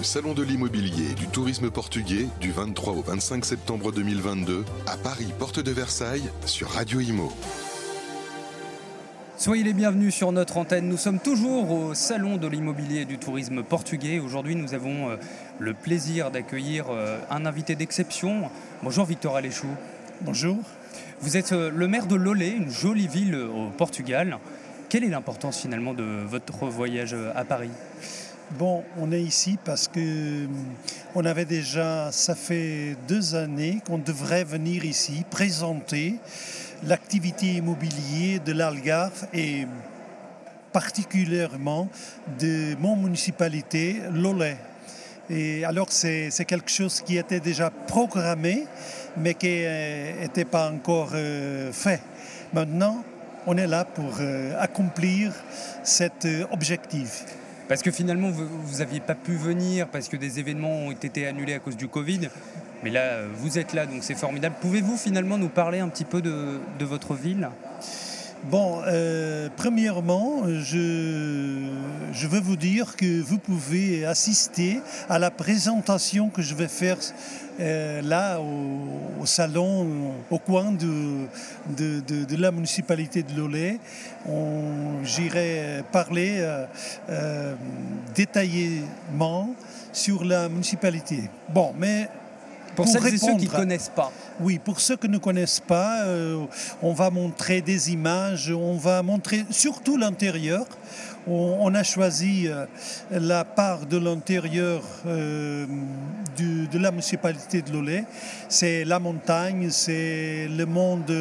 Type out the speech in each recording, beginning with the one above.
le Salon de l'immobilier et du tourisme portugais du 23 au 25 septembre 2022 à Paris, porte de Versailles, sur Radio Imo. Soyez les bienvenus sur notre antenne. Nous sommes toujours au Salon de l'immobilier et du tourisme portugais. Aujourd'hui, nous avons euh, le plaisir d'accueillir euh, un invité d'exception. Bonjour Victor Aléchou. Bonjour. Vous êtes euh, le maire de Lolé, une jolie ville au Portugal. Quelle est l'importance finalement de votre voyage à Paris? Bon, on est ici parce que on avait déjà, ça fait deux années qu'on devrait venir ici présenter l'activité immobilière de l'Algarve et particulièrement de mon municipalité, Lolé. Et alors c'est quelque chose qui était déjà programmé, mais qui n'était pas encore euh, fait. Maintenant, on est là pour euh, accomplir cet euh, objectif. Parce que finalement, vous n'aviez pas pu venir parce que des événements ont été annulés à cause du Covid. Mais là, vous êtes là, donc c'est formidable. Pouvez-vous finalement nous parler un petit peu de, votre ville? Bon, euh, premièrement, je, veux vous dire que vous pouvez assister à la présentation que je vais faire euh, là au, salon, au coin de, de, la municipalité de Lolé. J'irai parler euh, détaillément sur la municipalité. Bon, mais pour, celles et ceux qui ne connaissent pas. Oui, pour ceux qui ne connaissent pas, on va montrer des images, on va montrer surtout l'intérieur on, a choisi euh, la part de l'intérieur euh, de la municipalité de Lolé. C'est la montagne, c'est le monde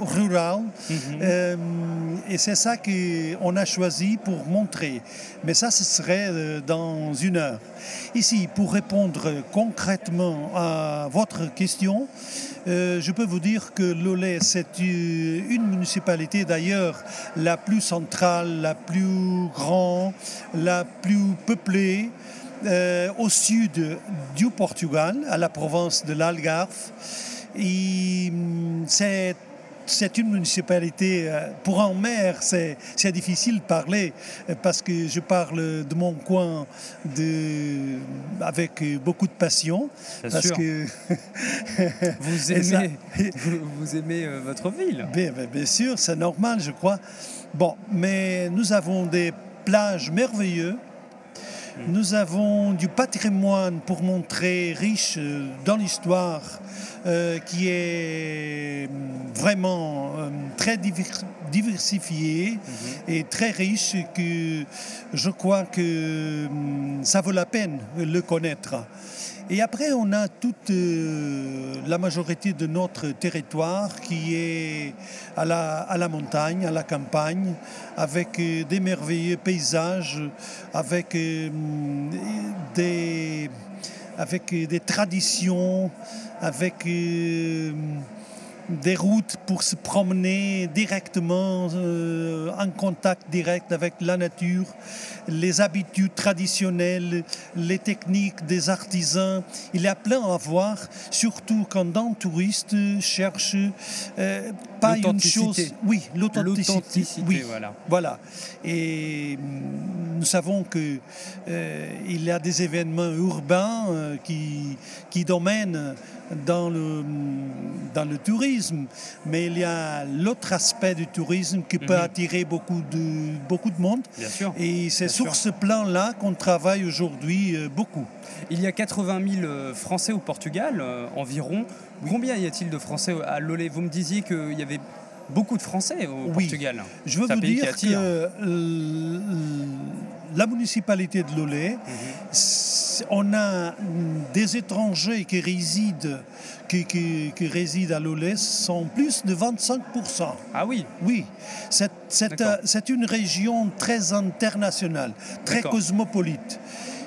rural. Mhm. Euh, et c'est ça qu'on a choisi pour montrer. Mais ça, ce serait dans une heure. Ici, pour répondre concrètement à votre question, euh, je peux vous dire que Lolé, c'est une municipalité d'ailleurs la plus centrale, la plus grande, la plus peuplée euh, au sud du Portugal, à la province de l'Algarve. Hum, c'est c'est une municipalité, euh, pour un maire, c'est difficile de parler euh, parce que je parle de mon coin de, avec beaucoup de passion. parce que vous aimez, vous, aimez votre ville. Bien, bien sûr, c'est normal, je crois. Bon, mais nous avons des plages merveilleuses. Nous avons du patrimoine pour montrer riche dans l'histoire euh, qui est mm, vraiment euh, très diversifié mhm. et très riche que je crois que ça vaut la peine de le connaître. Et après, on a toute euh, la majorité de notre territoire qui est à la, montagne, à la campagne, avec des merveilleux paysages, avec mm, des, avec des traditions, avec euh, des routes pour se promener directement euh, en contact direct avec la nature, les habitudes traditionnelles, les techniques des artisans. Il y a plein à voir, surtout quand un touriste cherche euh, pas une chose. Oui, l'authenticité. Oui, voilà. voilà. Et mm, nous savons qu'il euh, il y a des événements urbains qui, qui domènent dans le, dans le tourisme, mais il y a l'autre aspect du tourisme qui peut mhm. attirer beaucoup de, beaucoup de monde. Bien sûr. Et c'est sur ce plan-là qu'on travaille aujourd'hui euh, beaucoup. Il y a 80 000 euh, Français au Portugal, euh, environ. Combien y a-t-il de Français à Lolé Vous me disiez qu'il y avait beaucoup de Français au Portugal. Je veux vous dire que la municipalité de Lolé, mhm. On a des étrangers qui résident, qui, qui, résident à Lolé sont plus de 25%. Ah oui Oui. C'est une région très internationale, très cosmopolite.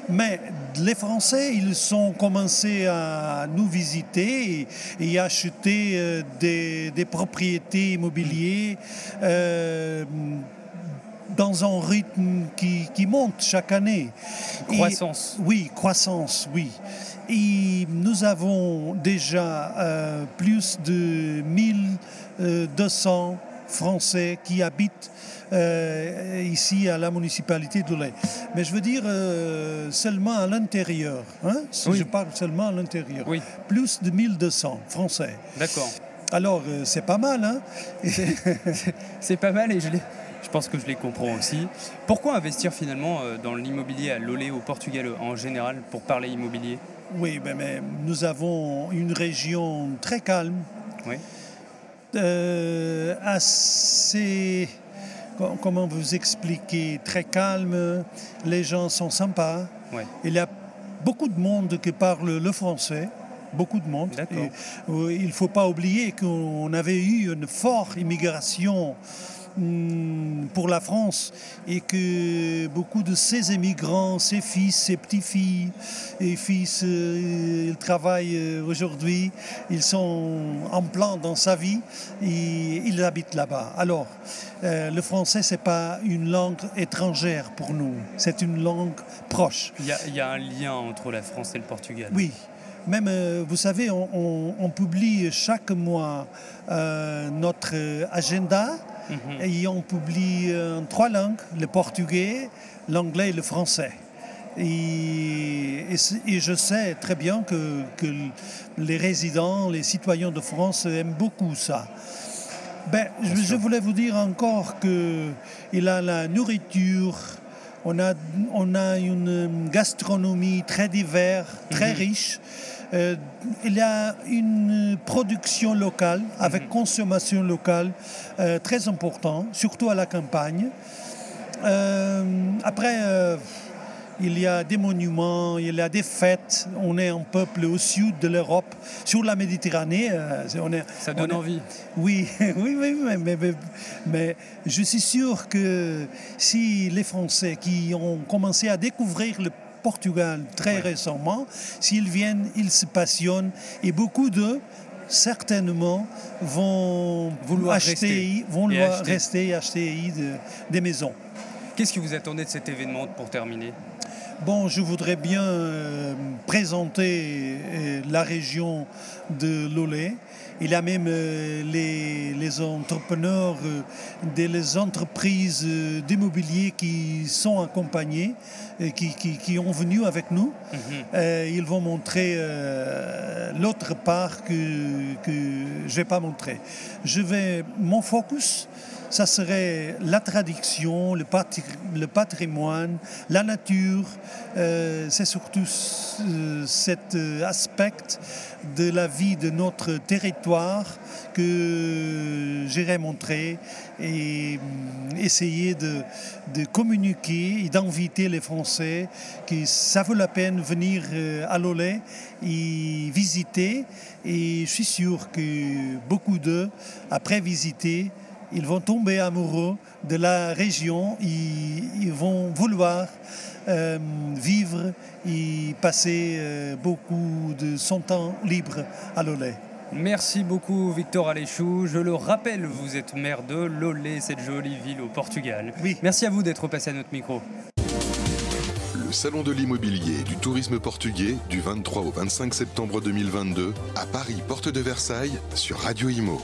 Mais les Français, ils ont commencé à nous visiter et, acheter euh, des, propriétés immobilières. Euh, dans un rythme qui, monte chaque année. Croissance. oui, croissance, oui. Et nous avons déjà euh, plus de 1200 français qui habitent euh, ici à la municipalité d'Oulé. Mais je veux dire euh, seulement à l'intérieur. Hein, si Oui. Je parle seulement à l'intérieur. Oui. Plus de 1200 français. D'accord. Alors, euh, c'est pas mal. Hein C'est pas mal et je, l'ai- je pense que je les comprends aussi. Pourquoi investir finalement euh, dans l'immobilier à Lolé au Portugal en général pour parler immobilier? Oui, ben, mais nous avons une région très calme, Oui. euh, assez, co- comment vous expliquer, très calme. Les gens sont sympas. Il y a beaucoup de monde qui parle le français. Beaucoup de monde. Et, euh, il ne faut pas oublier qu'on avait eu une forte immigration pour la France et que beaucoup de ces immigrants, ses fils, ses petits-filles et fils, euh, ils travaillent euh, aujourd'hui, ils sont en plan dans sa vie et ils habitent là-bas. Alors, euh, le français, ce n'est pas une langue étrangère pour nous, c'est une langue proche. Il y, a, il y a un lien entre la France et le Portugal. Oui. Même, vous savez, on, on- on publie chaque mois euh, notre euh, agenda Mhm. et on publie euh, en trois langues, le portugais, l'anglais et le français. Et, et c'est- et je sais très bien que, que les résidents, les citoyens de France aiment beaucoup ça. Ben, je, je voulais vous dire encore que il a la nourriture, on a, on a une gastronomie très diverse, très riche. Euh, il y a une production locale avec consommation locale euh, très importante, surtout à la campagne. Euh, après, il y a des monuments, il y a des fêtes. On est un peuple au sud de l'Europe, sur la Méditerranée. c'est- on est, Ça donne on est- envie. oui, oui, oui, mais, mais- mais- mais je suis sûr que si les Français qui ont commencé à découvrir le Portugal très récemment, s'ils viennent, ils se passionnent et beaucoup d'eux, certainement, vont Vouloir acheter, rester vont et vouloir acheter. rester et acheter de- des maisons. Qu'est-ce que vous attendez de cet événement pour terminer? Bon, je voudrais bien euh, présenter euh, la région de Lolé. Il y a même euh, les, les entrepreneurs des les entreprises d'immobilier qui sont accompagnés, qui, qui, qui ont venu avec nous. Mhm. Ils vont montrer l'autre part que, que je ne vais pas montrer. Je vais, mon focus, ça serait la tradition, le, patri- le patrimoine, la nature. Euh, C'est surtout cet euh, aspect de la vie de notre territoire que j'irai montrer et hum, essayer de, communiquer et d'inviter les Français que ça vaut la peine venir euh, à Lolé et visiter. Et je suis sûr que beaucoup d'eux, après visiter, ils vont tomber amoureux de la région, ils, ils vont vouloir euh, vivre et passer euh, beaucoup de son temps libre à Lolé. Merci beaucoup Victor Aléchou. Je le rappelle, vous êtes maire de Lolé, cette jolie ville au Portugal. Oui. Merci à vous d'être passé à notre micro. Le Salon de l'immobilier et du tourisme portugais du 23 au 25 septembre 2022 à Paris, porte de Versailles, sur Radio Imo.